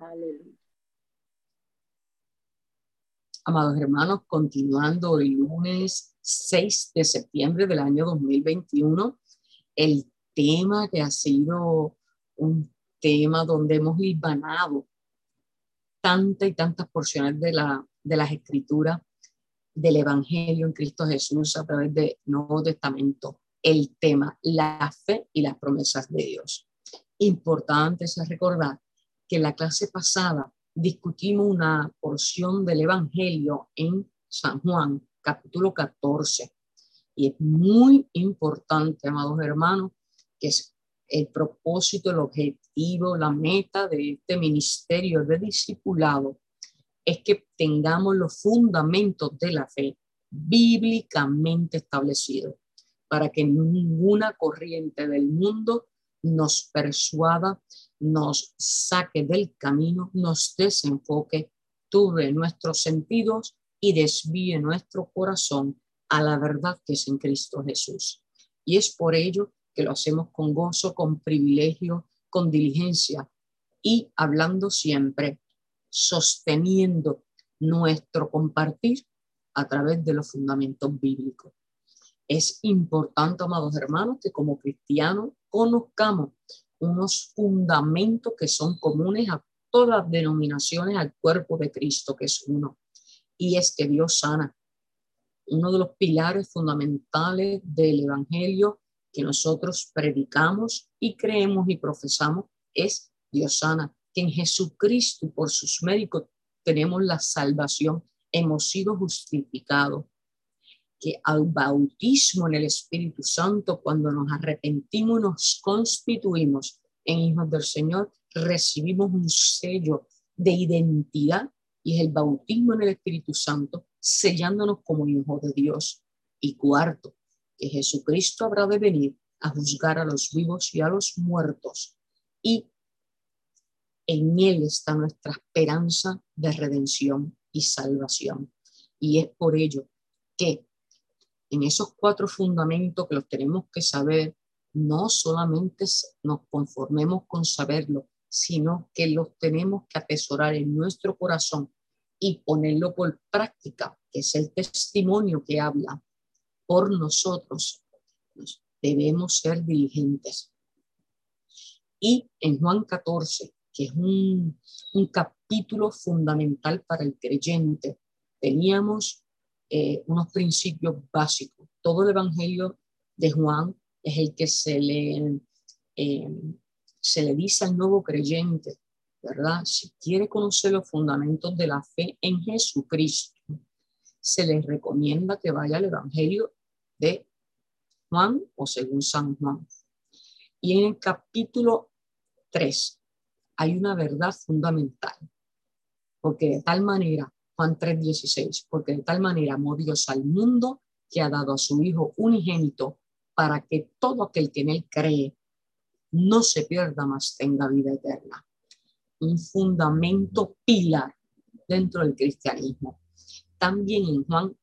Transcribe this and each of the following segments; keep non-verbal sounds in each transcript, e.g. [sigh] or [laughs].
Aleluya. Amados hermanos, continuando el lunes 6 de septiembre del año 2021, el tema que ha sido un tema donde hemos libanado tantas y tantas porciones de, la, de las escrituras del Evangelio en Cristo Jesús a través del Nuevo Testamento, el tema, la fe y las promesas de Dios. Importante es recordar que la clase pasada discutimos una porción del Evangelio en San Juan, capítulo 14. Y es muy importante, amados hermanos, que es el propósito, el objetivo, la meta de este ministerio de discipulado es que tengamos los fundamentos de la fe bíblicamente establecidos para que ninguna corriente del mundo nos persuada, nos saque del camino, nos desenfoque, tuve nuestros sentidos y desvíe nuestro corazón a la verdad que es en Cristo Jesús. Y es por ello que lo hacemos con gozo, con privilegio, con diligencia y hablando siempre, sosteniendo nuestro compartir a través de los fundamentos bíblicos. Es importante, amados hermanos, que como cristianos conozcamos unos fundamentos que son comunes a todas las denominaciones al cuerpo de Cristo, que es uno. Y es que Dios sana. Uno de los pilares fundamentales del Evangelio que nosotros predicamos y creemos y profesamos es Dios sana, que en Jesucristo y por sus médicos tenemos la salvación, hemos sido justificados, que al bautismo en el Espíritu Santo, cuando nos arrepentimos y nos constituimos en hijos del Señor, recibimos un sello de identidad y es el bautismo en el Espíritu Santo, sellándonos como hijos de Dios. Y cuarto, que Jesucristo habrá de venir a juzgar a los vivos y a los muertos. Y en Él está nuestra esperanza de redención y salvación. Y es por ello que en esos cuatro fundamentos que los tenemos que saber, no solamente nos conformemos con saberlo, sino que los tenemos que atesorar en nuestro corazón y ponerlo por práctica, que es el testimonio que habla por nosotros. Debemos ser diligentes. Y en Juan 14, que es un, un capítulo fundamental para el creyente, teníamos eh, unos principios básicos. Todo el Evangelio de Juan es el que se le, eh, se le dice al nuevo creyente, ¿verdad? Si quiere conocer los fundamentos de la fe en Jesucristo, se le recomienda que vaya al Evangelio de Juan o según San Juan. Y en el capítulo 3 hay una verdad fundamental, porque de tal manera Juan 3:16, porque de tal manera amó Dios al mundo que ha dado a su Hijo unigénito para que todo aquel que en él cree no se pierda más, tenga vida eterna. Un fundamento pilar dentro del cristianismo. También en Juan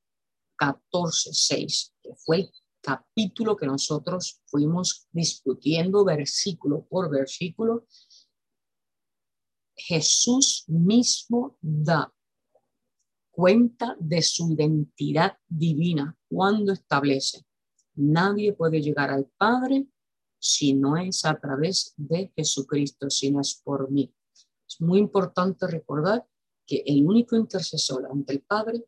14:6, que fue el capítulo que nosotros fuimos discutiendo versículo por versículo, Jesús mismo da cuenta de su identidad divina cuando establece, nadie puede llegar al Padre si no es a través de Jesucristo, si no es por mí. Es muy importante recordar que el único intercesor ante el Padre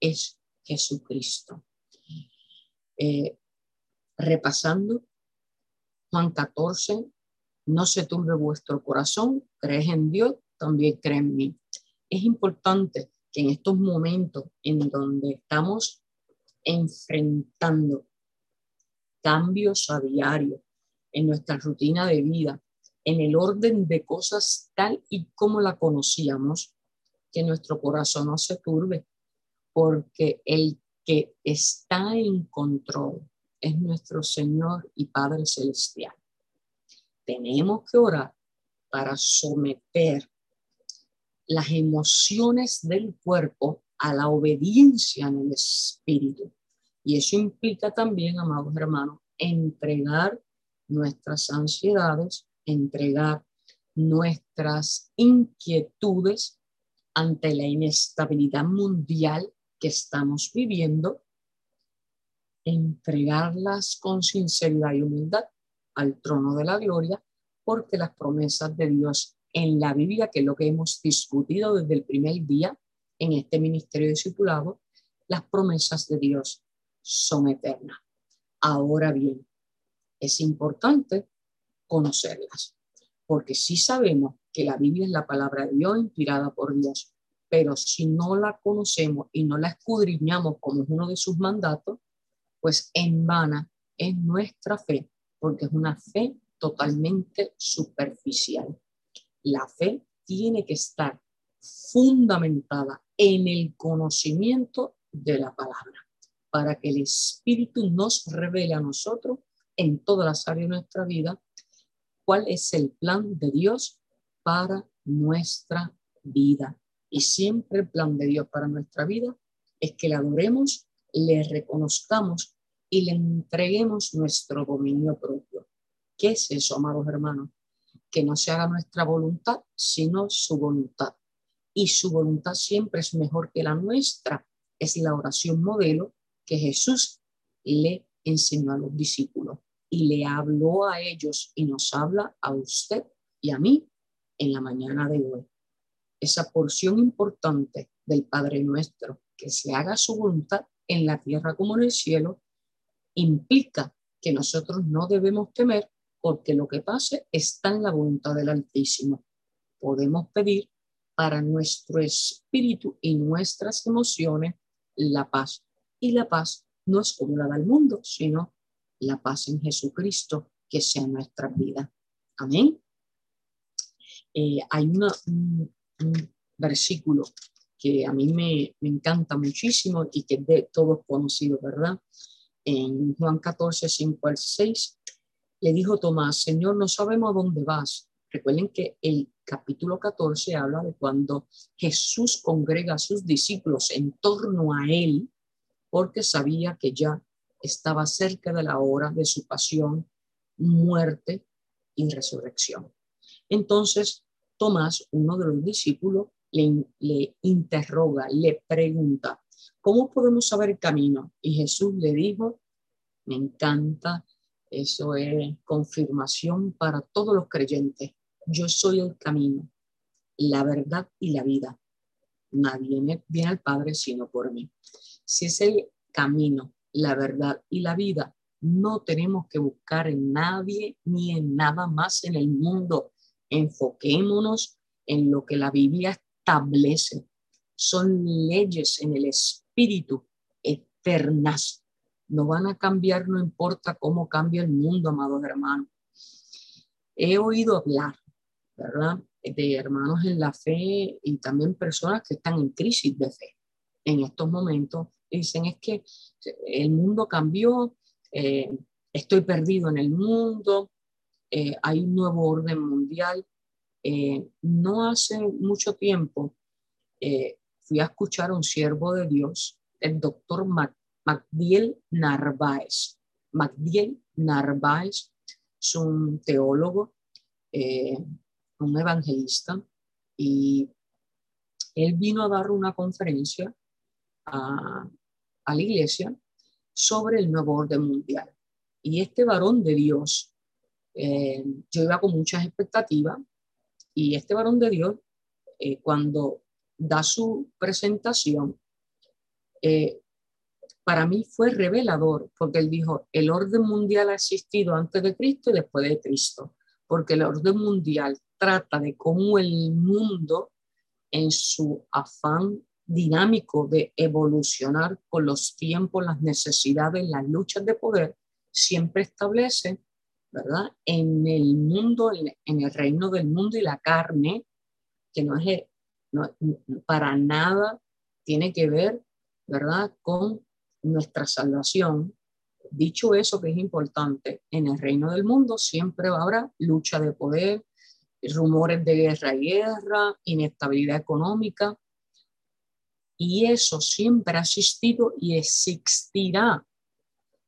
es Jesucristo. Eh, repasando, Juan 14, no se turbe vuestro corazón, crees en Dios, también cree en mí. Es importante que en estos momentos en donde estamos enfrentando cambios a diario en nuestra rutina de vida, en el orden de cosas tal y como la conocíamos, que nuestro corazón no se turbe, porque el que está en control es nuestro Señor y Padre Celestial. Tenemos que orar para someter las emociones del cuerpo a la obediencia en el espíritu. Y eso implica también, amados hermanos, entregar nuestras ansiedades, entregar nuestras inquietudes ante la inestabilidad mundial que estamos viviendo, entregarlas con sinceridad y humildad al trono de la gloria, porque las promesas de Dios en la Biblia, que es lo que hemos discutido desde el primer día en este ministerio discipulado, las promesas de Dios son eternas. Ahora bien, es importante conocerlas, porque si sabemos que la Biblia es la palabra de Dios inspirada por Dios, pero si no la conocemos y no la escudriñamos como es uno de sus mandatos, pues en vana es nuestra fe, porque es una fe totalmente superficial. La fe tiene que estar fundamentada en el conocimiento de la palabra, para que el Espíritu nos revele a nosotros en todas las áreas de nuestra vida cuál es el plan de Dios para nuestra vida. Y siempre el plan de Dios para nuestra vida es que le adoremos, le reconozcamos y le entreguemos nuestro dominio propio. ¿Qué es eso, amados hermanos? Que no se haga nuestra voluntad, sino su voluntad. Y su voluntad siempre es mejor que la nuestra. Es la oración modelo que Jesús le enseñó a los discípulos y le habló a ellos y nos habla a usted y a mí en la mañana de hoy. Esa porción importante del Padre nuestro, que se haga su voluntad en la tierra como en el cielo, implica que nosotros no debemos temer porque lo que pase está en la voluntad del Altísimo. Podemos pedir para nuestro espíritu y nuestras emociones la paz. Y la paz no es como la del mundo, sino la paz en Jesucristo que sea nuestra vida. Amén. Eh, hay una, un, versículo que a mí me, me, encanta muchísimo y que de todos conocidos, ¿verdad? En Juan 14, 5 al 6, le dijo Tomás, Señor, no sabemos a dónde vas. Recuerden que el capítulo 14 habla de cuando Jesús congrega a sus discípulos en torno a él, porque sabía que ya estaba cerca de la hora de su pasión, muerte y resurrección. Entonces, Tomás, uno de los discípulos, le, interroga, le pregunta, ¿cómo podemos saber el camino? Y Jesús le dijo, me encanta, eso es confirmación para todos los creyentes. Yo soy el camino, la verdad y la vida. Nadie viene al Padre sino por mí. Si es el camino, la verdad y la vida. No tenemos que buscar en nadie ni en nada más en el mundo. Enfoquémonos en lo que la Biblia establece. Son leyes en el espíritu eternas. No van a cambiar, no importa cómo cambie el mundo, amados hermanos. He oído hablar, ¿verdad? De hermanos en la fe y también personas que están en crisis de fe en estos momentos dicen es que el mundo cambió, eh, estoy perdido en el mundo, eh, hay un nuevo orden mundial. Eh, no hace mucho tiempo fui a escuchar a un siervo de Dios, el doctor Magdiel Narváez. Magdiel Narváez es un teólogo, un evangelista, y él vino a dar una conferencia a, la iglesia sobre el nuevo orden mundial. Y este varón de Dios, eh, yo iba con muchas expectativas, y este varón de Dios, eh, cuando da su presentación, eh, para mí fue revelador, porque él dijo, el orden mundial ha existido antes de Cristo y después de Cristo, porque el orden mundial trata de cómo el mundo, en su afán dinámico de evolucionar con los tiempos, las necesidades, las luchas de poder, siempre establece, ¿verdad? En el mundo, en, el reino del mundo y la carne, que no es para nada tiene que ver, ¿verdad? Con nuestra salvación. Dicho eso, que es importante, en el reino del mundo siempre habrá lucha de poder, rumores de guerra y guerra, inestabilidad económica, y eso siempre ha existido y existirá,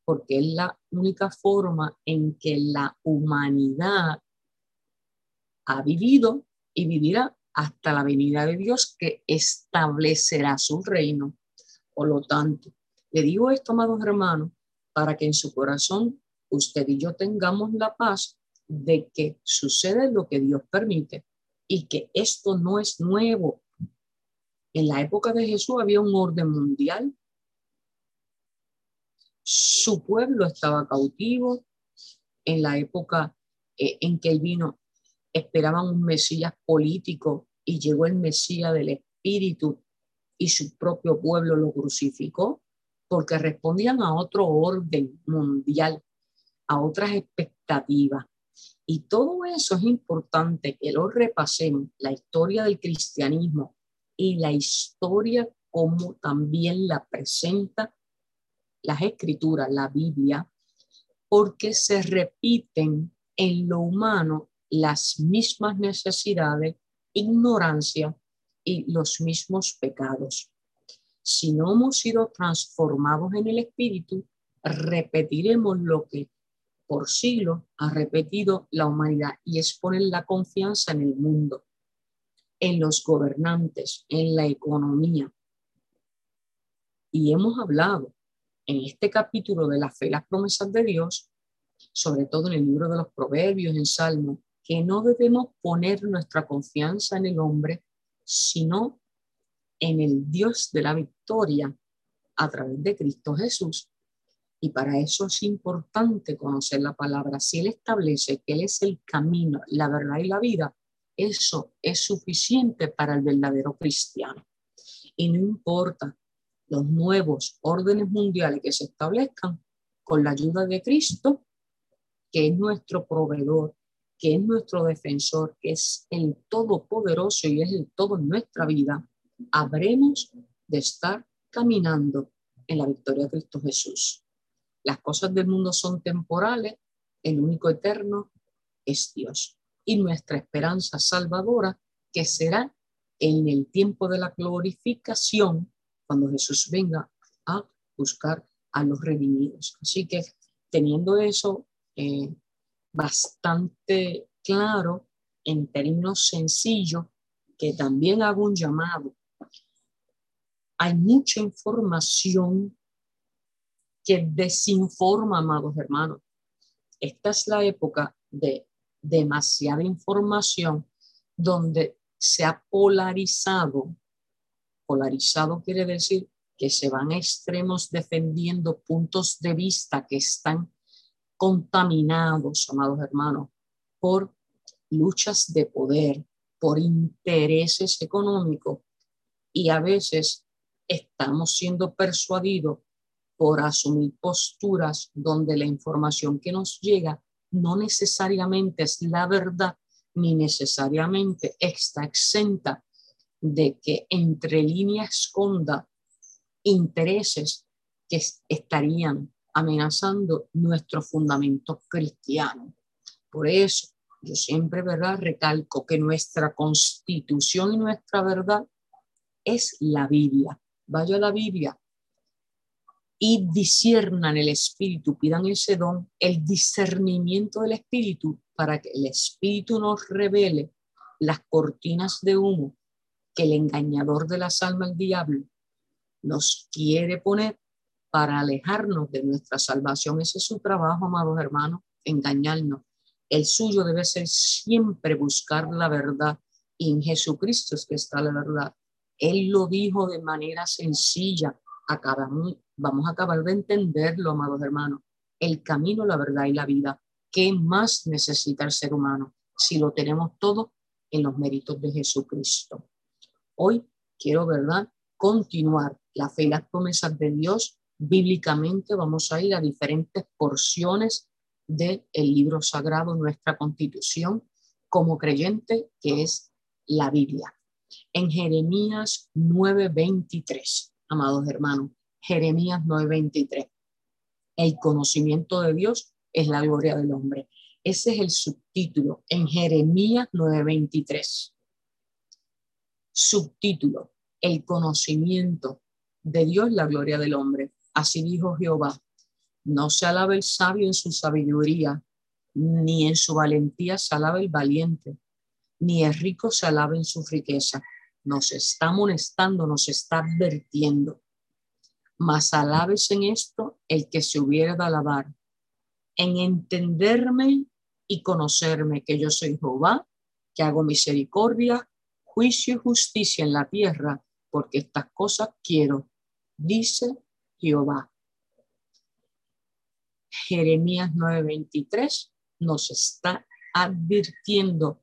porque es la única forma en que la humanidad ha vivido y vivirá hasta la venida de Dios que establecerá su reino. Por lo tanto, le digo esto, amados hermanos, para que en su corazón usted y yo tengamos la paz de que sucede lo que Dios permite y que esto no es nuevo. En la época de Jesús había un orden mundial. Su pueblo estaba cautivo. En la época eh, en que él vino, esperaban un Mesías político y llegó el Mesías del Espíritu y su propio pueblo lo crucificó porque respondían a otro orden mundial, a otras expectativas. Y todo eso es importante que lo repasemos, la historia del cristianismo y la historia como también la presenta las escrituras, la Biblia, porque se repiten en lo humano las mismas necesidades, ignorancia y los mismos pecados. Si no hemos sido transformados en el Espíritu, repetiremos lo que por siglos ha repetido la humanidad y es poner la confianza en el mundo, en los gobernantes, en la economía. Y hemos hablado en este capítulo de la fe y las promesas de Dios, sobre todo en el libro de los Proverbios, en Salmo, que no debemos poner nuestra confianza en el hombre, sino en el Dios de la victoria a través de Cristo Jesús. Y para eso es importante conocer la palabra. Si Él establece que Él es el camino, la verdad y la vida, eso es suficiente para el verdadero cristiano. Y no importa los nuevos órdenes mundiales que se establezcan con la ayuda de Cristo, que es nuestro proveedor, que es nuestro defensor, que es el todopoderoso y es el todo en nuestra vida, habremos de estar caminando en la victoria de Cristo Jesús. Las cosas del mundo son temporales, el único eterno es Dios. Y nuestra esperanza salvadora, que será en el tiempo de la glorificación, cuando Jesús venga a buscar a los redimidos. Así que teniendo eso eh, bastante claro, en términos sencillos, que también hago un llamado. Hay mucha información que desinforma, amados hermanos. Esta es la época de demasiada información donde se ha polarizado. Polarizado quiere decir que se van a extremos defendiendo puntos de vista que están contaminados, amados hermanos, por luchas de poder, por intereses económicos y a veces estamos siendo persuadidos por asumir posturas donde la información que nos llega no necesariamente es la verdad ni necesariamente está exenta de que entre líneas esconda intereses que estarían amenazando nuestro fundamento cristiano. Por eso, yo siempre, ¿verdad? Recalco que nuestra constitución y nuestra verdad es la Biblia. Vaya a la Biblia, y disciernan el espíritu, pidan ese don, el discernimiento del espíritu, para que el espíritu nos revele las cortinas de humo que el engañador de las almas, el diablo, nos quiere poner para alejarnos de nuestra salvación. Ese es su trabajo, amados hermanos, engañarnos. El suyo debe ser siempre buscar la verdad y en Jesucristo es que está la verdad. Él lo dijo de manera sencilla, acabamos, vamos a acabar de entenderlo, amados hermanos. El camino, la verdad y la vida. ¿Qué más necesita el ser humano si lo tenemos todo en los méritos de Jesucristo? Hoy quiero, ¿verdad?, continuar la fe y las promesas de Dios. Bíblicamente vamos a ir a diferentes porciones del libro sagrado, nuestra constitución, como creyente, que es la Biblia. En Jeremías 9:23 amados hermanos. Jeremías 9:23. El conocimiento de Dios es la gloria del hombre. Ese es el subtítulo en Jeremías 9:23. Subtítulo, el conocimiento de Dios, la gloria del hombre. Así dijo Jehová, no se alaba el sabio en su sabiduría, ni en su valentía se alaba el valiente, ni el rico se alabe en su riqueza. Nos está amonestando, nos está advirtiendo. Mas alabes en esto el que se hubiera de alabar, en entenderme y conocerme que yo soy Jehová, que hago misericordia, juicio y justicia en la tierra, porque estas cosas quiero, dice Jehová. Jeremías 9:23 nos está advirtiendo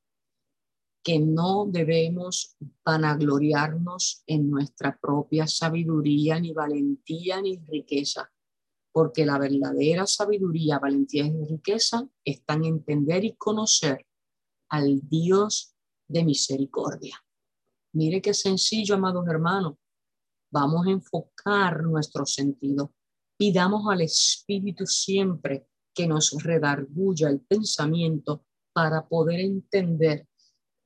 que no debemos vanagloriarnos en nuestra propia sabiduría, ni valentía, ni riqueza, porque la verdadera sabiduría, valentía y riqueza están en entender y conocer al Dios de misericordia. Mire qué sencillo, amados hermanos. Vamos a enfocar nuestro sentido. Pidamos al Espíritu siempre que nos redarguya el pensamiento para poder entender,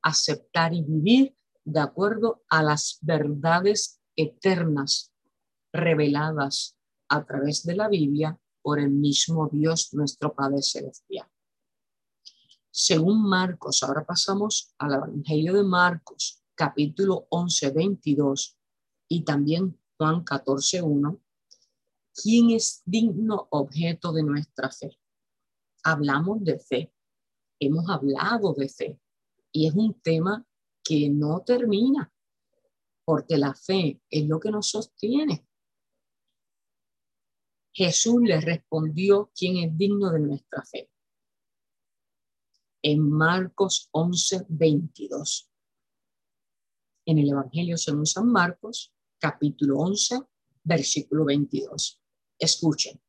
aceptar y vivir de acuerdo a las verdades eternas reveladas a través de la Biblia por el mismo Dios, nuestro Padre Celestial. Según Marcos, ahora pasamos al Evangelio de Marcos, capítulo 11, 22 y también Juan 14, 1. ¿Quién es digno objeto de nuestra fe? Hablamos de fe, hemos hablado de fe y es un tema que no termina porque la fe es lo que nos sostiene. Jesús le respondió quién es digno de nuestra fe. En Marcos 11, 22. En el Evangelio según San Marcos, capítulo 11, versículo 22. Escuchen.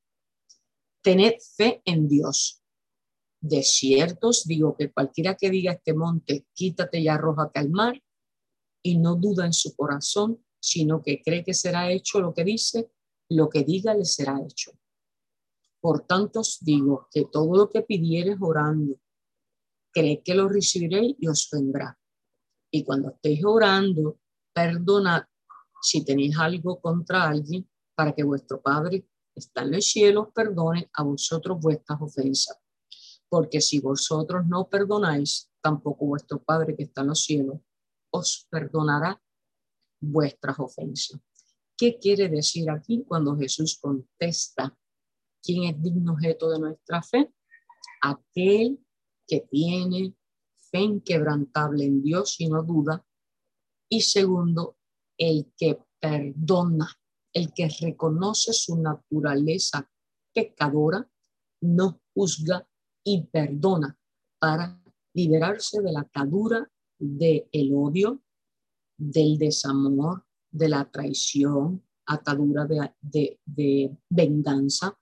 Tened fe en Dios. De cierto os digo que cualquiera que diga este monte, quítate y arrójate al mar, y no duda en su corazón, sino que cree que será hecho lo que dice, lo que diga le será hecho. Por tanto os digo que todo lo que pidieres orando, cree que lo recibiréis y os vendrá. Y cuando estéis orando, perdonad si tenéis algo contra alguien, para que vuestro Padre está en los cielos perdone a vosotros vuestras ofensas. Porque si vosotros no perdonáis, tampoco vuestro Padre que está en los cielos os perdonará vuestras ofensas. ¿Qué quiere decir aquí cuando Jesús contesta quién es digno objeto de nuestra fe? Aquel que tiene fe inquebrantable en Dios y no duda. Y segundo, el que perdona, el que reconoce su naturaleza pecadora, no juzga y perdona para liberarse de la atadura del el odio, del desamor, de la traición, atadura de, de venganza,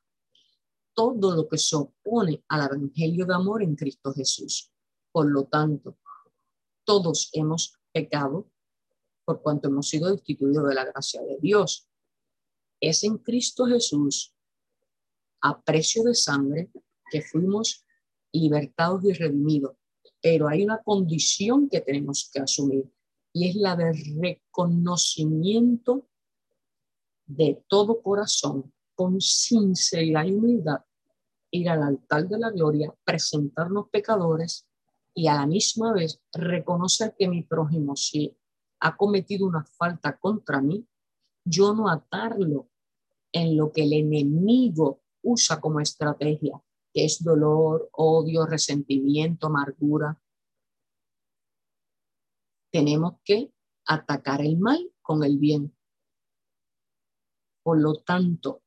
todo lo que se opone al Evangelio de amor en Cristo Jesús. Por lo tanto, todos hemos pecado por cuanto hemos sido destituidos de la gracia de Dios. Es en Cristo Jesús, a precio de sangre, que fuimos libertados y redimidos. Pero hay una condición que tenemos que asumir y es la de reconocimiento de todo corazón, con sinceridad y humildad, ir al altar de la gloria, presentarnos pecadores y a la misma vez reconocer que mi prójimo, si ha cometido una falta contra mí, yo no atarlo en lo que el enemigo usa como estrategia, es dolor, odio, resentimiento, amargura. Tenemos que atacar el mal con el bien. Por lo tanto,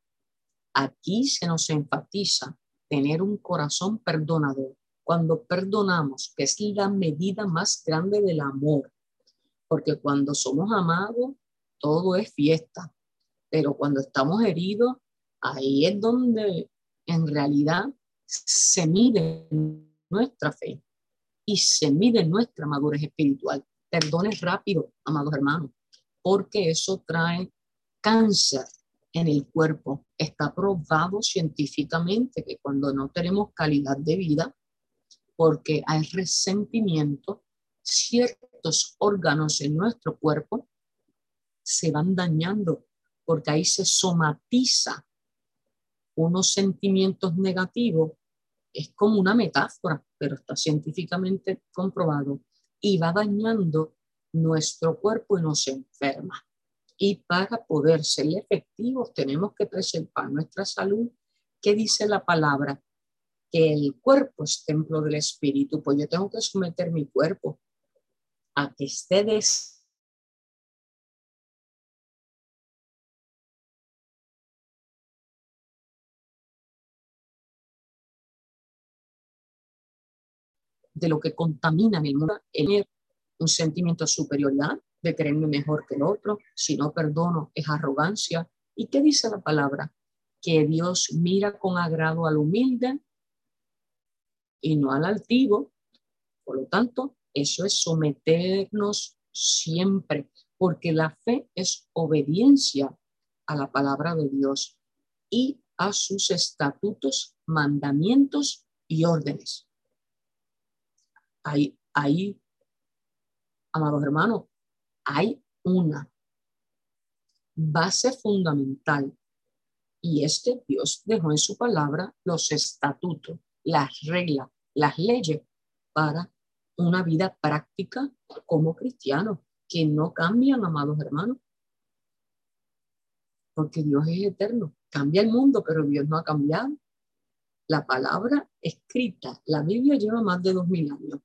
aquí se nos enfatiza tener un corazón perdonador. Cuando perdonamos, que es la medida más grande del amor, porque cuando somos amados, todo es fiesta, pero cuando estamos heridos, ahí es donde en realidad se mide nuestra fe y se mide nuestra madurez espiritual. Perdone rápido, amados hermanos, porque eso trae cáncer en el cuerpo. Está probado científicamente que cuando no tenemos calidad de vida, porque hay resentimiento, ciertos órganos en nuestro cuerpo se van dañando, porque ahí se somatiza unos sentimientos negativos. Es como una metáfora, pero está científicamente comprobado y va dañando nuestro cuerpo y nos enferma. Y para poder ser efectivos tenemos que preservar nuestra salud. ¿Qué dice la palabra? Que el cuerpo es templo del espíritu. Pues yo tengo que someter mi cuerpo a que esté de lo que contamina el mundo, un sentimiento de superioridad, de creerme mejor que el otro, si no perdono es arrogancia. ¿Y qué dice la palabra? Que Dios mira con agrado al humilde y no al altivo. Por lo tanto, eso es someternos siempre, porque la fe es obediencia a la palabra de Dios y a sus estatutos, mandamientos y órdenes. Ahí, ahí, amados hermanos, hay una base fundamental y este Dios dejó en su palabra los estatutos, las reglas, las leyes para una vida práctica como cristiano, que no cambian, amados hermanos. Porque Dios es eterno. Cambia el mundo, pero Dios no ha cambiado. La palabra escrita, la Biblia lleva más de dos mil años.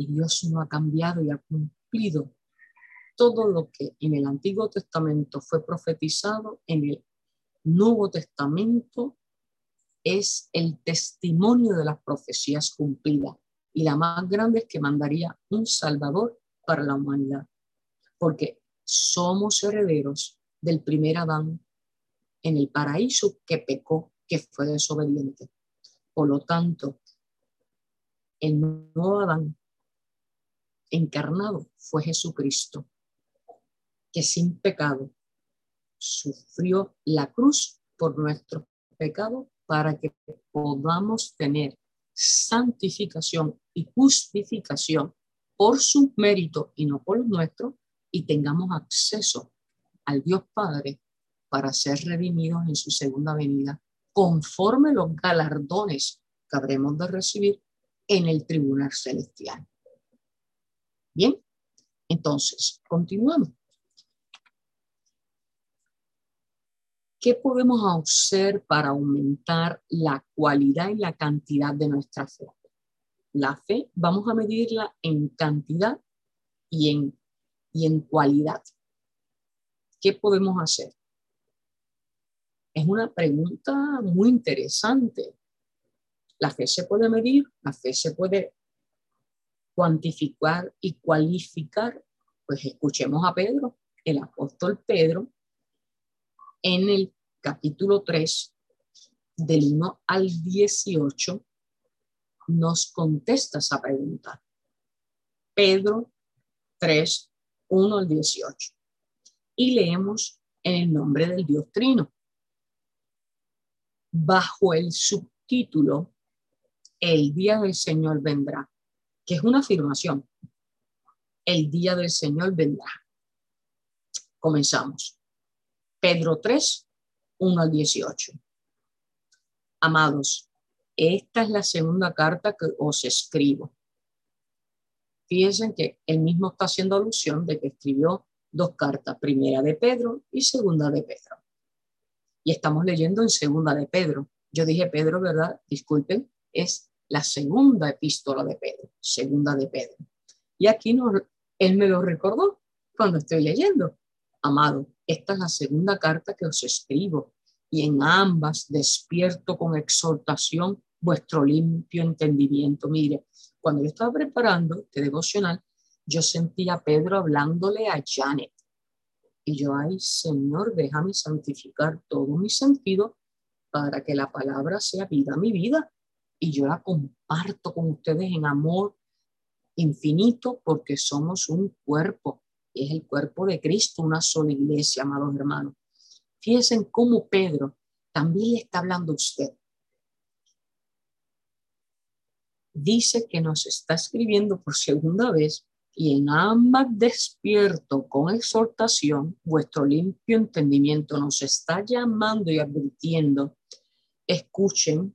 Y Dios no ha cambiado y ha cumplido todo lo que en el Antiguo Testamento fue profetizado, en el Nuevo Testamento es el testimonio de las profecías cumplidas. Y la más grande es que mandaría un Salvador para la humanidad. Porque somos herederos del primer Adán en el paraíso que pecó, que fue desobediente. Por lo tanto, el nuevo Adán encarnado fue Jesucristo, que sin pecado sufrió la cruz por nuestro pecado para que podamos tener santificación y justificación por su mérito y no por los nuestros y tengamos acceso al Dios Padre para ser redimidos en su segunda venida conforme los galardones que habremos de recibir en el tribunal celestial. Bien, entonces, continuamos. ¿Qué podemos hacer para aumentar la cualidad y la cantidad de nuestra fe? La fe vamos a medirla en cantidad y en, y en cualidad. ¿Qué podemos hacer? Es una pregunta muy interesante. La fe se puede medir, la fe se puede cuantificar y cualificar, pues escuchemos a Pedro, el apóstol Pedro, en el capítulo 3, del 1 al 18, nos contesta esa pregunta. Pedro 3, 1 al 18. Y leemos en el nombre del Dios Trino. Bajo el subtítulo, El día del Señor vendrá que es una afirmación. El día del Señor vendrá. Comenzamos. Pedro 3, 1 al 18. Amados, esta es la segunda carta que os escribo. Fíjense que él mismo está haciendo alusión de que escribió dos cartas, primera de Pedro y segunda de Pedro. Y estamos leyendo en segunda de Pedro. Yo dije Pedro, ¿verdad? Disculpen, es la segunda epístola de Pedro, segunda de Pedro. Y aquí no, él me lo recordó cuando estoy leyendo. Amado, esta es la segunda carta que os escribo y en ambas despierto con exhortación vuestro limpio entendimiento. Mire, cuando yo estaba preparando este devocional, yo sentía a Pedro hablándole a Janet. Y yo, ay, Señor, déjame santificar todo mi sentido para que la palabra sea vida mi vida y yo la comparto con ustedes en amor infinito porque somos un cuerpo. Es el cuerpo de Cristo, una sola iglesia, amados hermanos. Fíjense cómo Pedro también le está hablando a usted. Dice que nos está escribiendo por segunda vez y en ambas despierto con exhortación, vuestro limpio entendimiento nos está llamando y advirtiendo. Escuchen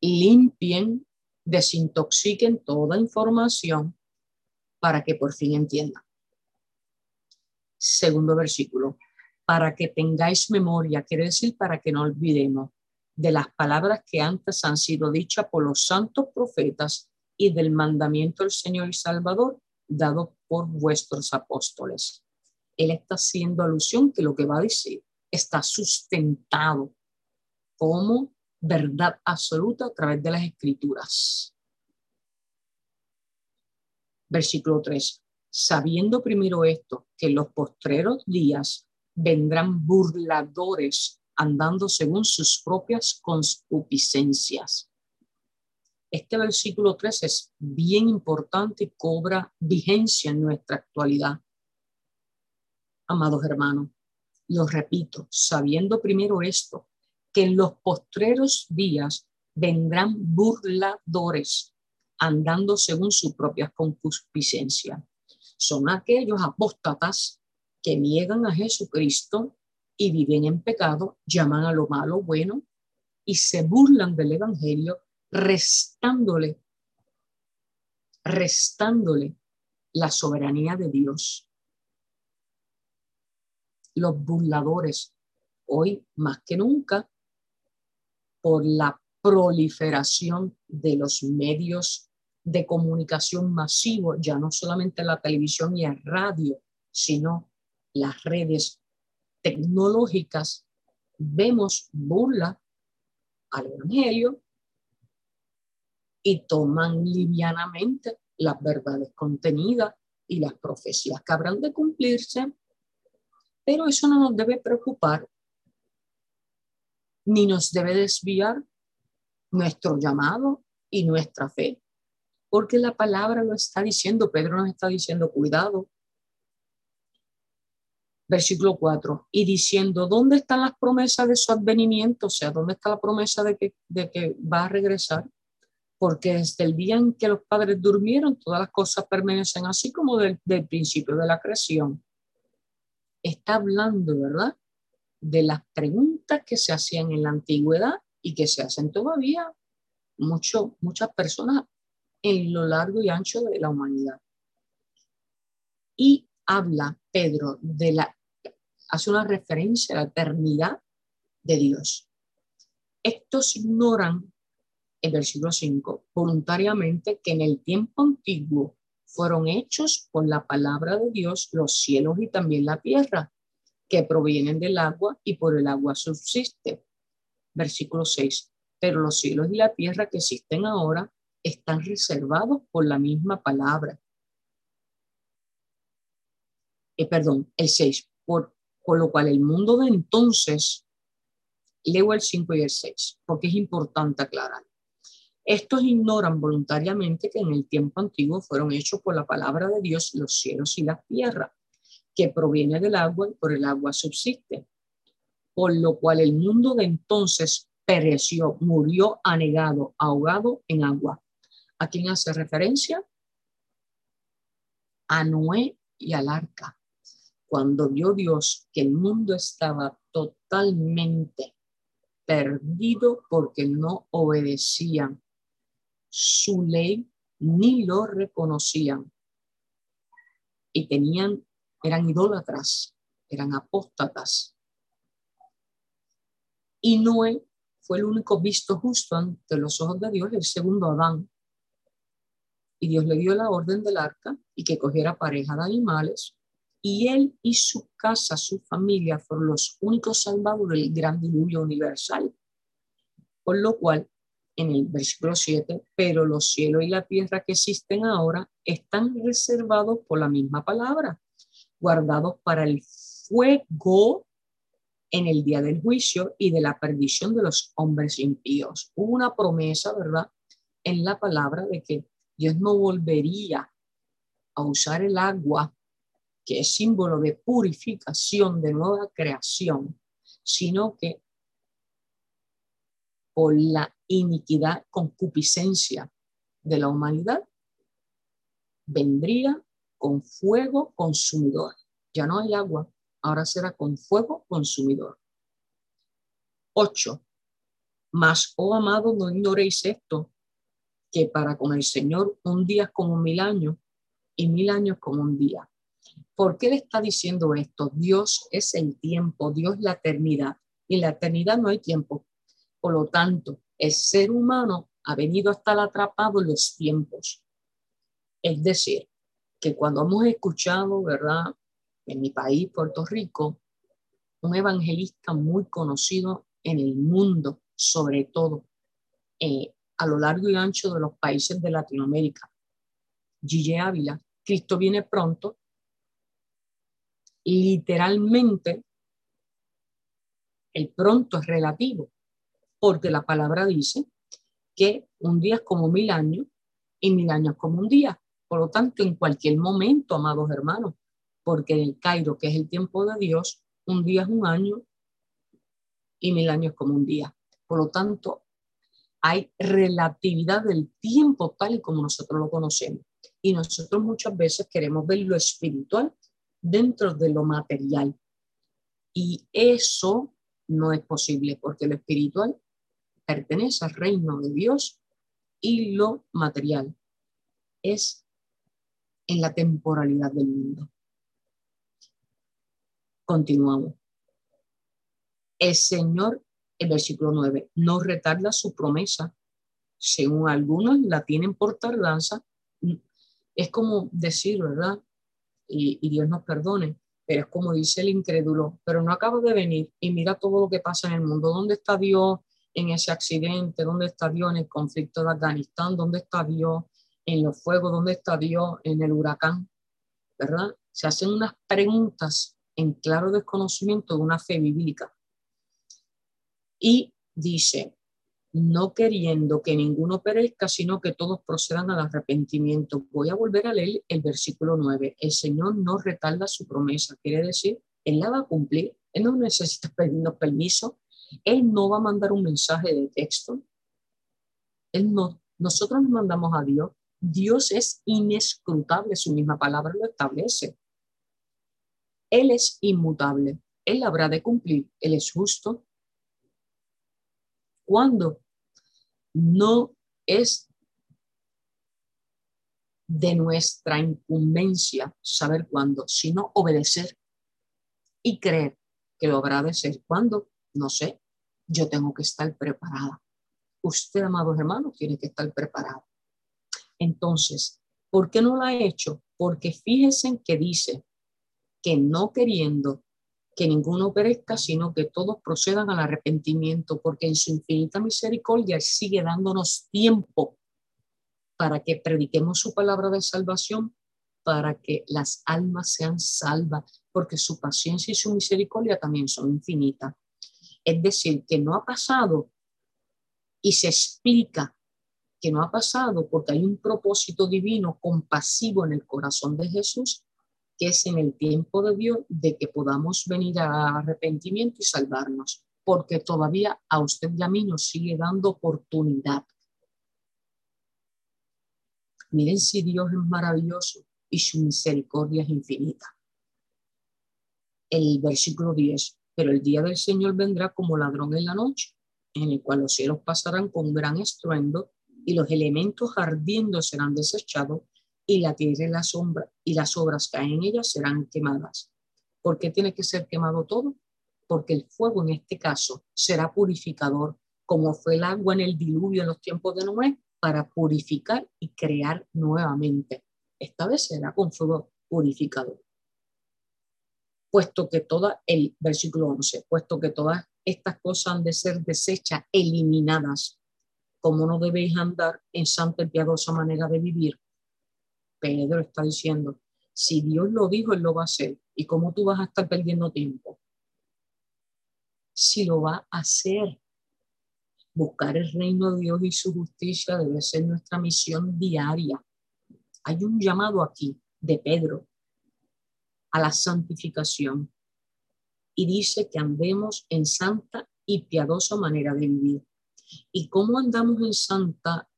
limpien desintoxiquen toda información para que por fin entiendan. Segundo versículo, para que tengáis memoria, quiere decir para que no olvidemos de las palabras que antes han sido dichas por los santos profetas y del mandamiento del Señor y Salvador dado por vuestros apóstoles. Él está haciendo alusión que lo que va a decir está sustentado como verdad absoluta a través de las escrituras. Versículo 3. Sabiendo primero esto, que en los postreros días vendrán burladores andando según sus propias concupiscencias. Este versículo 3 es bien importante y cobra vigencia en nuestra actualidad. Amados hermanos, lo repito, sabiendo primero esto, que en los postreros días vendrán burladores andando según su propia concupiscencia. Son aquellos apóstatas que niegan a Jesucristo y viven en pecado, llaman a lo malo bueno y se burlan del Evangelio, restándole, restándole la soberanía de Dios. Los burladores, hoy más que nunca, por la proliferación de los medios de comunicación masivo, ya no solamente la televisión y el radio, sino las redes tecnológicas, vemos burla al Evangelio y toman livianamente las verdades contenidas y las profecías que habrán de cumplirse, pero eso no nos debe preocupar ni nos debe desviar nuestro llamado y nuestra fe, porque la palabra lo está diciendo, Pedro nos está diciendo, cuidado. Versículo 4, y diciendo, ¿dónde están las promesas de su advenimiento? O sea, ¿dónde está la promesa de que, de que va a regresar? Porque desde el día en que los padres durmieron, todas las cosas permanecen así como del, del principio de la creación. Está hablando, ¿verdad? De las preguntas que se hacían en la antigüedad y que se hacen todavía mucho, muchas personas en lo largo y ancho de la humanidad. Y habla Pedro de la, hace una referencia a la eternidad de Dios. Estos ignoran, el versículo 5, voluntariamente que en el tiempo antiguo fueron hechos por la palabra de Dios los cielos y también la tierra, que provienen del agua y por el agua subsiste. Versículo 6. Pero los cielos y la tierra que existen ahora están reservados por la misma palabra. Eh, perdón, el 6. Por, por lo cual el mundo de entonces, leo el 5 y el 6, porque es importante aclarar. Estos ignoran voluntariamente que en el tiempo antiguo fueron hechos por la palabra de Dios los cielos y la tierra que proviene del agua y por el agua subsiste. Por lo cual el mundo de entonces pereció, murió anegado, ahogado en agua. ¿A quién hace referencia? A Noé y al arca. Cuando vio Dios que el mundo estaba totalmente perdido porque no obedecían su ley ni lo reconocían y tenían eran idólatras, eran apóstatas. Y Noé fue el único visto justo ante los ojos de Dios, el segundo Adán. Y Dios le dio la orden del arca y que cogiera pareja de animales. Y él y su casa, su familia, fueron los únicos salvados del gran diluvio universal. Por lo cual, en el versículo 7, pero los cielos y la tierra que existen ahora están reservados por la misma palabra guardados para el fuego en el día del juicio y de la perdición de los hombres impíos. Hubo una promesa, ¿verdad? En la palabra de que Dios no volvería a usar el agua, que es símbolo de purificación, de nueva creación, sino que por la iniquidad, concupiscencia de la humanidad, vendría con fuego consumidor. Ya no hay agua, ahora será con fuego consumidor. 8. Mas, oh amado, no ignoréis esto, que para con el Señor un día es como mil años y mil años como un día. ¿Por qué le está diciendo esto? Dios es el tiempo, Dios la eternidad. Y la eternidad no hay tiempo. Por lo tanto, el ser humano ha venido a estar atrapado en los tiempos. Es decir, que cuando hemos escuchado, ¿verdad? En mi país, Puerto Rico, un evangelista muy conocido en el mundo, sobre todo eh, a lo largo y ancho de los países de Latinoamérica. Gille Ávila, Cristo viene pronto, literalmente el pronto es relativo, porque la palabra dice que un día es como mil años y mil años como un día. Por lo tanto, en cualquier momento, amados hermanos, porque en el Cairo, que es el tiempo de Dios, un día es un año y mil años como un día. Por lo tanto, hay relatividad del tiempo tal y como nosotros lo conocemos. Y nosotros muchas veces queremos ver lo espiritual dentro de lo material. Y eso no es posible porque lo espiritual pertenece al reino de Dios y lo material es en la temporalidad del mundo. Continuamos. El Señor, el versículo 9, no retarda su promesa. Según algunos la tienen por tardanza. Es como decir, ¿verdad? Y, y Dios nos perdone, pero es como dice el incrédulo, pero no acaba de venir y mira todo lo que pasa en el mundo. ¿Dónde está Dios en ese accidente? ¿Dónde está Dios en el conflicto de Afganistán? ¿Dónde está Dios en los fuegos? ¿Dónde está Dios en el huracán? ¿Verdad? Se hacen unas preguntas en claro desconocimiento de una fe bíblica. Y dice, no queriendo que ninguno perezca, sino que todos procedan al arrepentimiento. Voy a volver a leer el versículo 9. El Señor no retarda su promesa, quiere decir, Él la va a cumplir, Él no necesita [laughs] pedirnos permiso, Él no va a mandar un mensaje de texto. Él no, nosotros nos mandamos a Dios. Dios es inescrutable, su misma palabra lo establece. Él es inmutable, Él habrá de cumplir, Él es justo. Cuando no es de nuestra incumbencia saber cuándo, sino obedecer y creer que lo habrá de ser. cuando, No sé, yo tengo que estar preparada. Usted, amados hermanos, tiene que estar preparado. Entonces, ¿por qué no lo ha hecho? Porque fíjense en que dice, que no queriendo que ninguno perezca, sino que todos procedan al arrepentimiento, porque en su infinita misericordia sigue dándonos tiempo para que prediquemos su palabra de salvación, para que las almas sean salvas, porque su paciencia y su misericordia también son infinitas. Es decir, que no ha pasado y se explica que no ha pasado porque hay un propósito divino compasivo en el corazón de Jesús que es en el tiempo de Dios de que podamos venir a arrepentimiento y salvarnos, porque todavía a usted y a mí nos sigue dando oportunidad. Miren si Dios es maravilloso y su misericordia es infinita. El versículo 10, pero el día del Señor vendrá como ladrón en la noche, en el cual los cielos pasarán con gran estruendo y los elementos ardiendo serán desechados y la tierra y la sombra y las obras que hay en ella serán quemadas. ¿Por qué tiene que ser quemado todo? Porque el fuego en este caso será purificador, como fue el agua en el diluvio en los tiempos de Noé, para purificar y crear nuevamente. Esta vez será con fuego purificador. Puesto que toda, el versículo 11, puesto que todas estas cosas han de ser desechas, eliminadas, como no debéis andar en santa y piadosa manera de vivir, Pedro está diciendo, si Dios lo dijo, Él lo va a hacer. ¿Y cómo tú vas a estar perdiendo tiempo? Si lo va a hacer. Buscar el reino de Dios y su justicia debe ser nuestra misión diaria. Hay un llamado aquí de Pedro a la santificación y dice que andemos en santa y piadosa manera de vivir. ¿Y cómo andamos en santa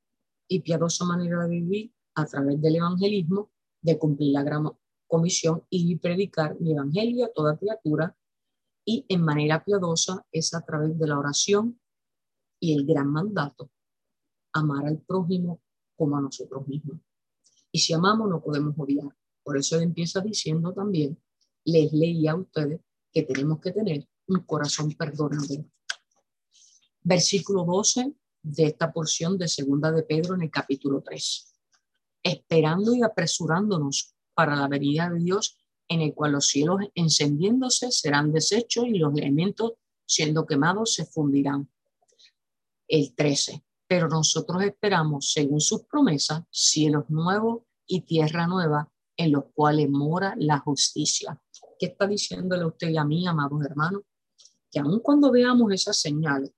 y piadosa manera de vivir? a través del evangelismo de cumplir la gran comisión y predicar mi evangelio a toda criatura y en manera piadosa es a través de la oración y el gran mandato, amar al prójimo como a nosotros mismos. Y si amamos, no podemos odiar. Por eso él empieza diciendo también, les leía a ustedes que tenemos que tener un corazón perdonador. Versículo 12 de esta porción de Segunda de Pedro en el capítulo 3. Esperando y apresurándonos para la venida de Dios, en el cual los cielos encendiéndose serán deshechos y los elementos siendo quemados se fundirán. El 13. Pero nosotros esperamos, según sus promesas, cielos nuevos y tierra nueva, en los cuales mora la justicia. ¿Qué está diciéndole usted y a mí, amados hermanos? Que aun cuando veamos esas señales,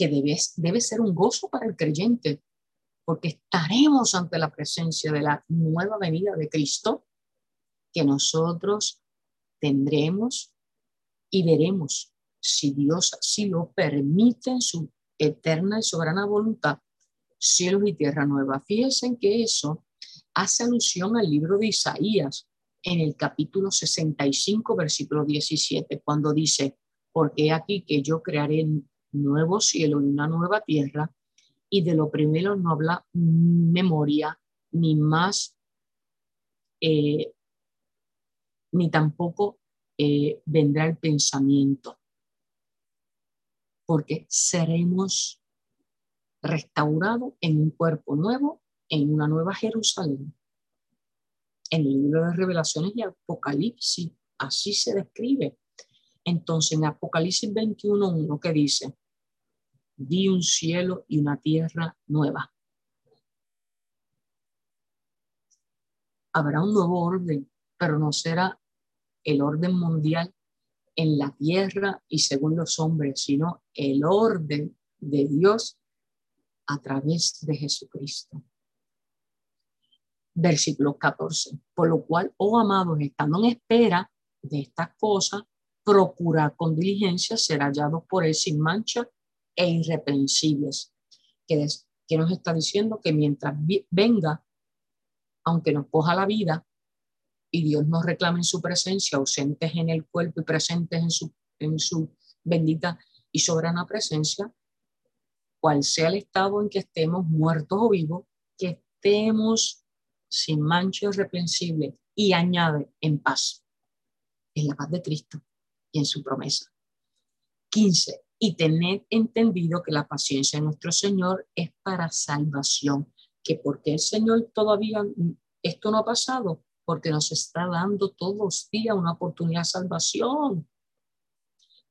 que debe, ser un gozo para el creyente, porque estaremos ante la presencia de la nueva venida de Cristo, que nosotros tendremos y veremos si Dios así lo permite en su eterna y soberana voluntad, cielos y tierra nueva. Fíjense que eso hace alusión al libro de Isaías en el capítulo 65, versículo 17, cuando dice, porque aquí que yo crearé nuevo cielo y una nueva tierra, y de lo primero no habla memoria, ni más, eh, ni tampoco eh, vendrá el pensamiento, porque seremos restaurados en un cuerpo nuevo, en una nueva Jerusalén. En el libro de revelaciones y Apocalipsis, así se describe. Entonces, en Apocalipsis 21.1, que dice, vi un cielo y una tierra nueva. Habrá un nuevo orden, pero no será el orden mundial en la tierra y según los hombres, sino el orden de Dios a través de Jesucristo. Versículo 14. Por lo cual, oh amados, estando en espera de estas cosas, procurar con diligencia ser hallados por él sin mancha e irreprensibles. Que, que nos está diciendo que mientras venga, aunque nos coja la vida, y Dios nos reclama en su presencia, ausentes en el cuerpo y presentes en su, en su bendita y soberana presencia, cual sea el estado en que estemos muertos o vivos, que estemos sin mancha irreprensible y añade en paz, en la paz de Cristo y en su promesa. 15. Y tened entendido que la paciencia de nuestro Señor es para salvación, que porque el Señor todavía esto no ha pasado, porque nos está dando todos los días una oportunidad de salvación.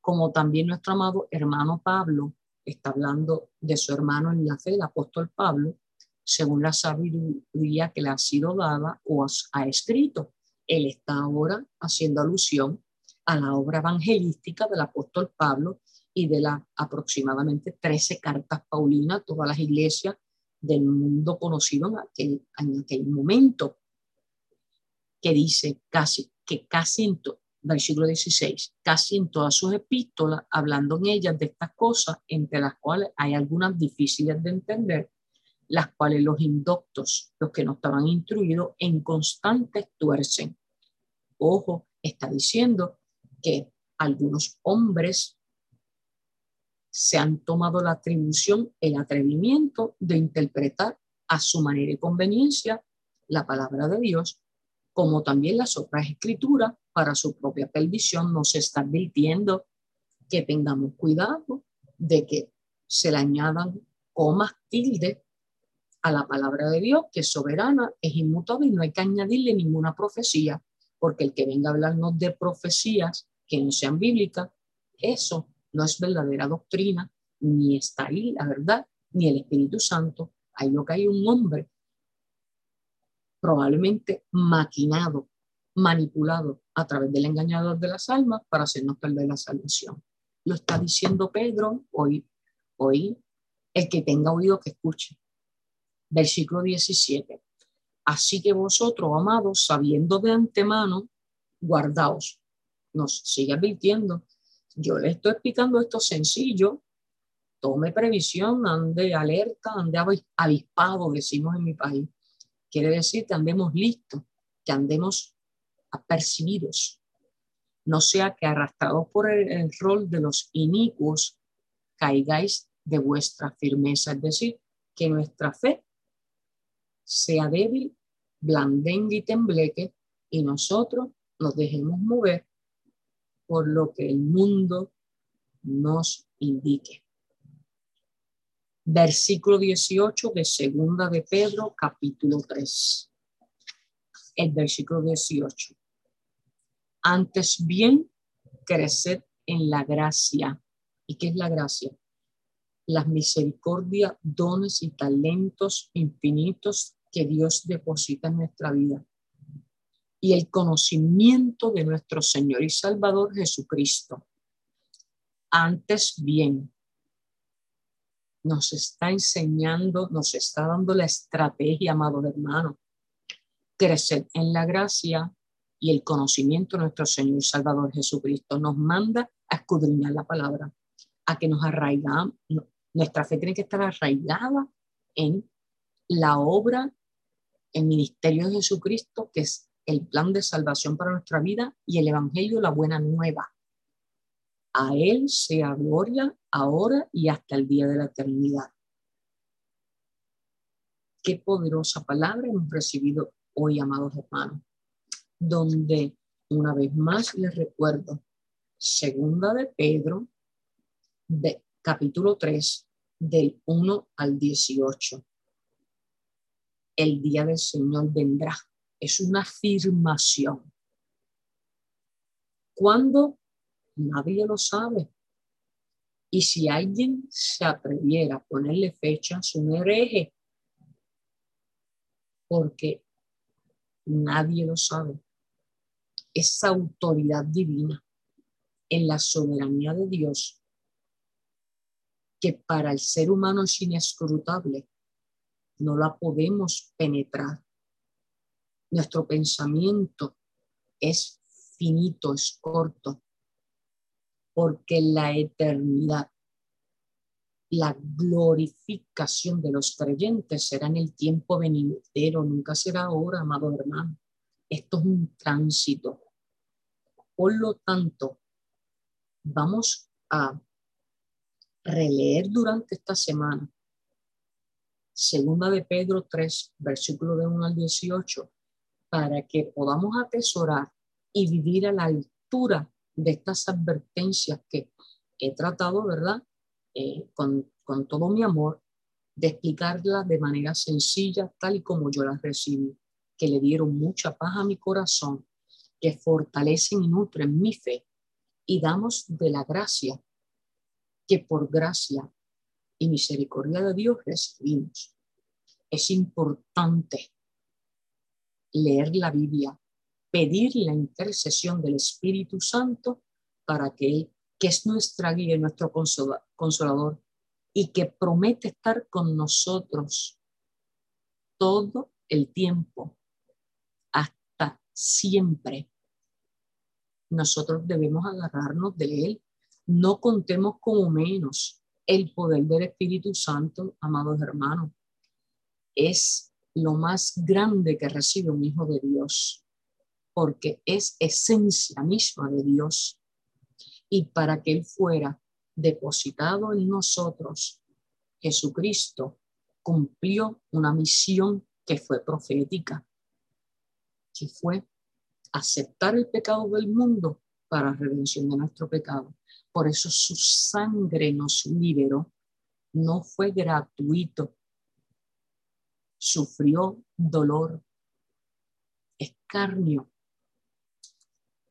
Como también nuestro amado hermano Pablo está hablando de su hermano en la fe, el apóstol Pablo, según la sabiduría que le ha sido dada o ha escrito. Él está ahora haciendo alusión a la obra evangelística del apóstol Pablo y de las aproximadamente 13 cartas paulinas, todas las iglesias del mundo conocido en aquel, en aquel momento que dice casi, que casi en, versículo 16, casi en todas sus epístolas, hablando en ellas de estas cosas, entre las cuales hay algunas difíciles de entender, las cuales los indoctos, los que no estaban instruidos, en constantes tuercen. Ojo, está diciendo que algunos hombres se han tomado la atribución, el atrevimiento de interpretar a su manera y conveniencia la palabra de Dios como también las otras escrituras, para su propia perdición, nos está advirtiendo que tengamos cuidado de que se le añadan comas, tilde a la palabra de Dios, que es soberana, es inmutable y no hay que añadirle ninguna profecía, porque el que venga a hablarnos de profecías que no sean bíblicas, eso no es verdadera doctrina, ni está ahí la verdad, ni el Espíritu Santo. Hay lo que hay un hombre probablemente maquinado, manipulado a través del engañador de las almas para hacernos perder la salvación. Lo está diciendo Pedro hoy, hoy, el que tenga oído que escuche. Versículo 17. Así que vosotros, amados, sabiendo de antemano, guardaos. Nos sigue advirtiendo. Yo le estoy explicando esto sencillo. Tome previsión, ande alerta, ande avispado, decimos en mi país. Quiere decir que andemos listos, que andemos apercibidos, no sea que arrastrados por el, rol de los inicuos caigáis de vuestra firmeza, es decir, que nuestra fe sea débil, blandengue y tembleque, y nosotros nos dejemos mover por lo que el mundo nos indique. Versículo 18 de Segunda de Pedro, capítulo 3. El versículo 18. Antes bien, creced en la gracia. ¿Y qué es la gracia? Las misericordias, dones y talentos infinitos que Dios deposita en nuestra vida. Y el conocimiento de nuestro Señor y Salvador Jesucristo. Antes bien, nos está enseñando, nos está dando la estrategia, amado hermano. Crecer en la gracia y el conocimiento de nuestro Señor y Salvador Jesucristo. Nos manda a escudriñar la palabra, a que nos arraigamos. Nuestra fe tiene que estar arraigada en la obra, el ministerio de Jesucristo, que es el plan de salvación para nuestra vida y el Evangelio, la buena nueva. A Él sea gloria ahora y hasta el día de la eternidad. Qué poderosa palabra hemos recibido hoy, amados hermanos, donde una vez más les recuerdo, segunda de Pedro, de, capítulo 3, del 1 al 18. El día del Señor vendrá. Es una afirmación. ¿Cuándo? Nadie lo sabe. Y si alguien se atreviera a ponerle fecha, es un hereje. Porque nadie lo sabe. Esa autoridad divina en la soberanía de Dios, que para el ser humano es inescrutable, no la podemos penetrar. Nuestro pensamiento es finito, es corto, porque la eternidad, la glorificación de los creyentes será en el tiempo venidero, nunca será ahora, amado hermano. Esto es un tránsito. Por lo tanto, vamos a releer durante esta semana Segunda de Pedro 3, versículo de 1 al 18, para que podamos atesorar y vivir a la altura de estas advertencias que he tratado, ¿verdad? Eh, con, con todo mi amor, de explicarlas de manera sencilla, tal y como yo las recibí, que le dieron mucha paz a mi corazón, que fortalecen y nutren mi fe, y damos de la gracia que por gracia y misericordia de Dios recibimos. Es importante leer la Biblia, pedir la intercesión del Espíritu Santo para que Él, que es nuestra guía y nuestro consolador, y que promete estar con nosotros todo el tiempo, hasta siempre. Nosotros debemos agarrarnos de Él. No contemos como menos el poder del Espíritu Santo, amados hermanos. Es lo más grande que recibe un hijo de Dios porque es esencia misma de Dios. Y para que Él fuera depositado en nosotros, Jesucristo cumplió una misión que fue profética, que fue aceptar el pecado del mundo para redención de nuestro pecado. Por eso su sangre nos liberó. No fue gratuito. Sufrió dolor, escarnio,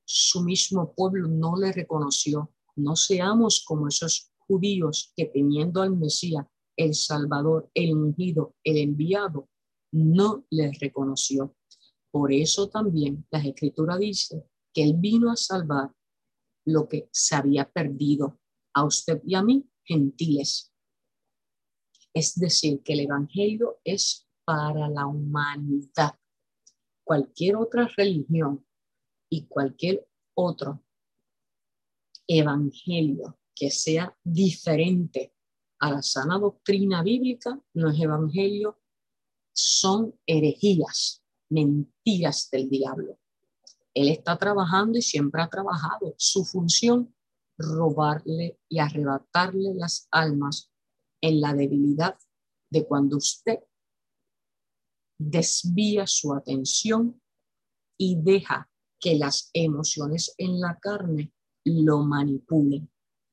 su mismo pueblo no le reconoció. No seamos como esos judíos que teniendo al Mesías, el Salvador, el ungido, el enviado, no les reconoció. Por eso también la escritura dice que él vino a salvar lo que se había perdido a usted y a mí, gentiles. Es decir, que el Evangelio es para la humanidad. Cualquier otra religión y cualquier otro evangelio que sea diferente a la sana doctrina bíblica no es evangelio, son herejías, mentiras del diablo. Él está trabajando y siempre ha trabajado. Su función, robarle y arrebatarle las almas en la debilidad de cuando usted desvía su atención y deja que las emociones en la carne lo manipulen.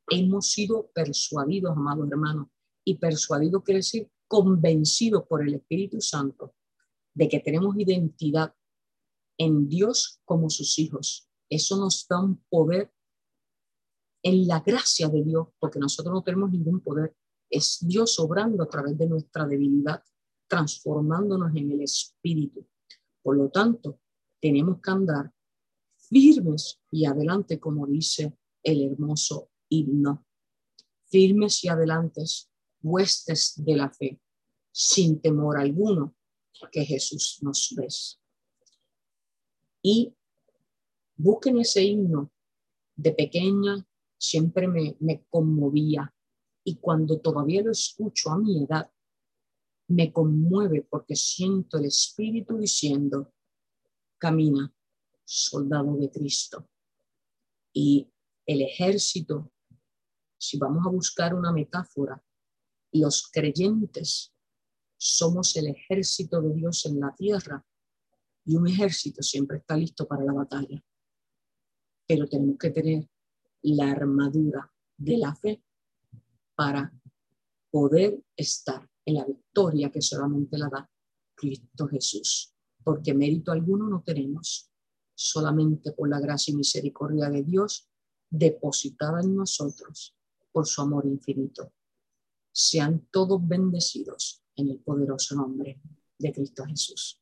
Hemos sido persuadidos, amados hermanos, y persuadido quiere decir convencidos por el Espíritu Santo de que tenemos identidad en Dios como sus hijos. Eso nos da un poder en la gracia de Dios, porque nosotros no tenemos ningún poder. Es Dios obrando a través de nuestra debilidad, transformándonos en el Espíritu. Por lo tanto, tenemos que andar firmes y adelante, como dice el hermoso himno. Firmes y adelantes, huestes de la fe, sin temor alguno, que Jesús nos ves. Y busquen ese himno de pequeña, siempre me, me conmovía. Y cuando todavía lo escucho a mi edad, me conmueve porque siento el Espíritu diciendo, camina, soldado de Cristo. Y el ejército, si vamos a buscar una metáfora, los creyentes somos el ejército de Dios en la tierra y un ejército siempre está listo para la batalla. Pero tenemos que tener la armadura de la fe para poder estar en la victoria que solamente la da Cristo Jesús. Porque mérito alguno no tenemos, solamente por la gracia y misericordia de Dios depositada en nosotros por su amor infinito. Sean todos bendecidos en el poderoso nombre de Cristo Jesús.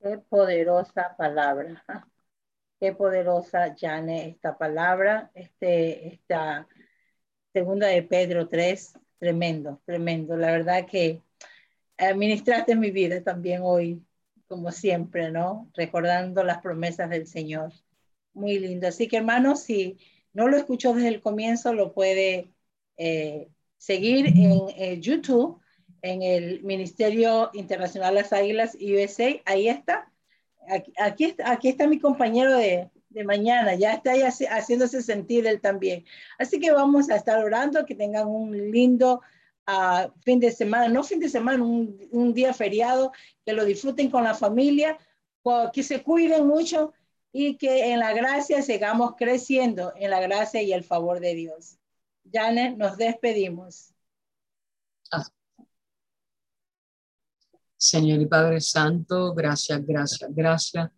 Qué poderosa palabra. Qué poderosa, Jane, esta palabra. Este, esta segunda de Pedro 3, tremendo, tremendo. La verdad que administraste mi vida también hoy, como siempre, ¿no? Recordando las promesas del Señor. Muy lindo. Así que, hermanos, si no lo escuchó desde el comienzo, lo puede eh, seguir en eh, YouTube, en el Ministerio Internacional las Águilas USA. Ahí está. Aquí, está, aquí está mi compañero de, de mañana, ya está ahí haciéndose sentir él también. Así que vamos a estar orando, que tengan un lindo uh, fin de semana, no fin de semana, un, un, día feriado, que lo disfruten con la familia, que se cuiden mucho y que en la gracia sigamos creciendo en la gracia y el favor de Dios. Janet, nos despedimos. Ah. Señor y Padre Santo, gracias, gracias, gracias.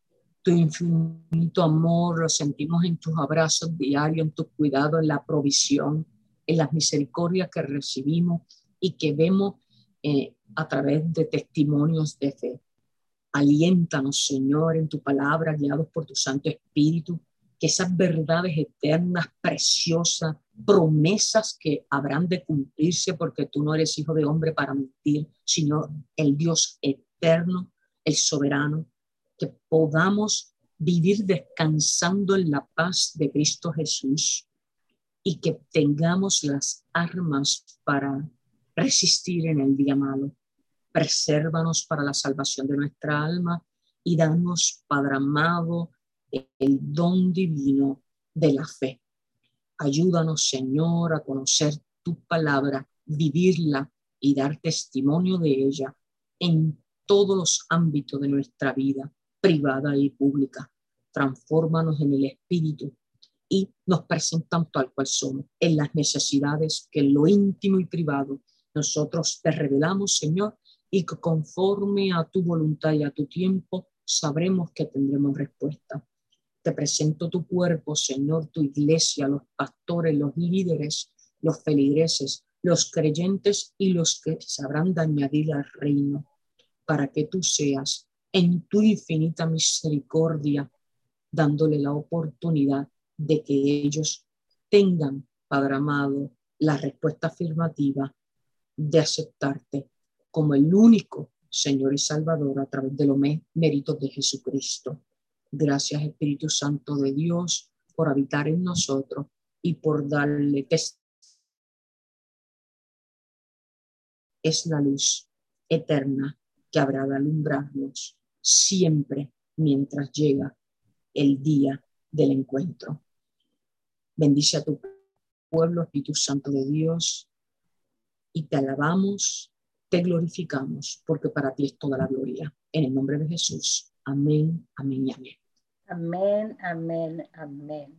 Tu infinito amor lo sentimos en tus abrazos diarios, en tu cuidado, en la provisión, en las misericordias que recibimos y que vemos eh, a través de testimonios de fe. Aliéntanos, Señor, en tu palabra, guiados por tu Santo Espíritu, que esas verdades eternas, preciosas, promesas que habrán de cumplirse porque tú no eres hijo de hombre para mentir, sino el Dios eterno, el soberano, que podamos vivir descansando en la paz de Cristo Jesús y que tengamos las armas para resistir en el día malo. Presérvanos para la salvación de nuestra alma y danos, Padre amado, el don divino de la fe. Ayúdanos, Señor, a conocer tu palabra, vivirla y dar testimonio de ella en todos los ámbitos de nuestra vida, privada y pública. Transfórmanos en el Espíritu y nos presentan tal cual somos, en las necesidades que en lo íntimo y privado nosotros te revelamos, Señor, y que conforme a tu voluntad y a tu tiempo sabremos que tendremos respuesta. Te presento tu cuerpo, Señor, tu iglesia, los pastores, los líderes, los feligreses, los creyentes y los que sabrán de al reino, para que tú seas en tu infinita misericordia, dándole la oportunidad de que ellos tengan, Padre amado, la respuesta afirmativa de aceptarte como el único Señor y Salvador a través de los méritos de Jesucristo. Gracias Espíritu Santo de Dios por habitar en nosotros y por darle testimonio. Es la luz eterna que habrá de alumbrarnos siempre mientras llega el día del encuentro. Bendice a tu pueblo, Espíritu Santo de Dios, y te alabamos te glorificamos porque para ti es toda la gloria. En el nombre de Jesús. Amén, amén y amén. Amén, amén, amén.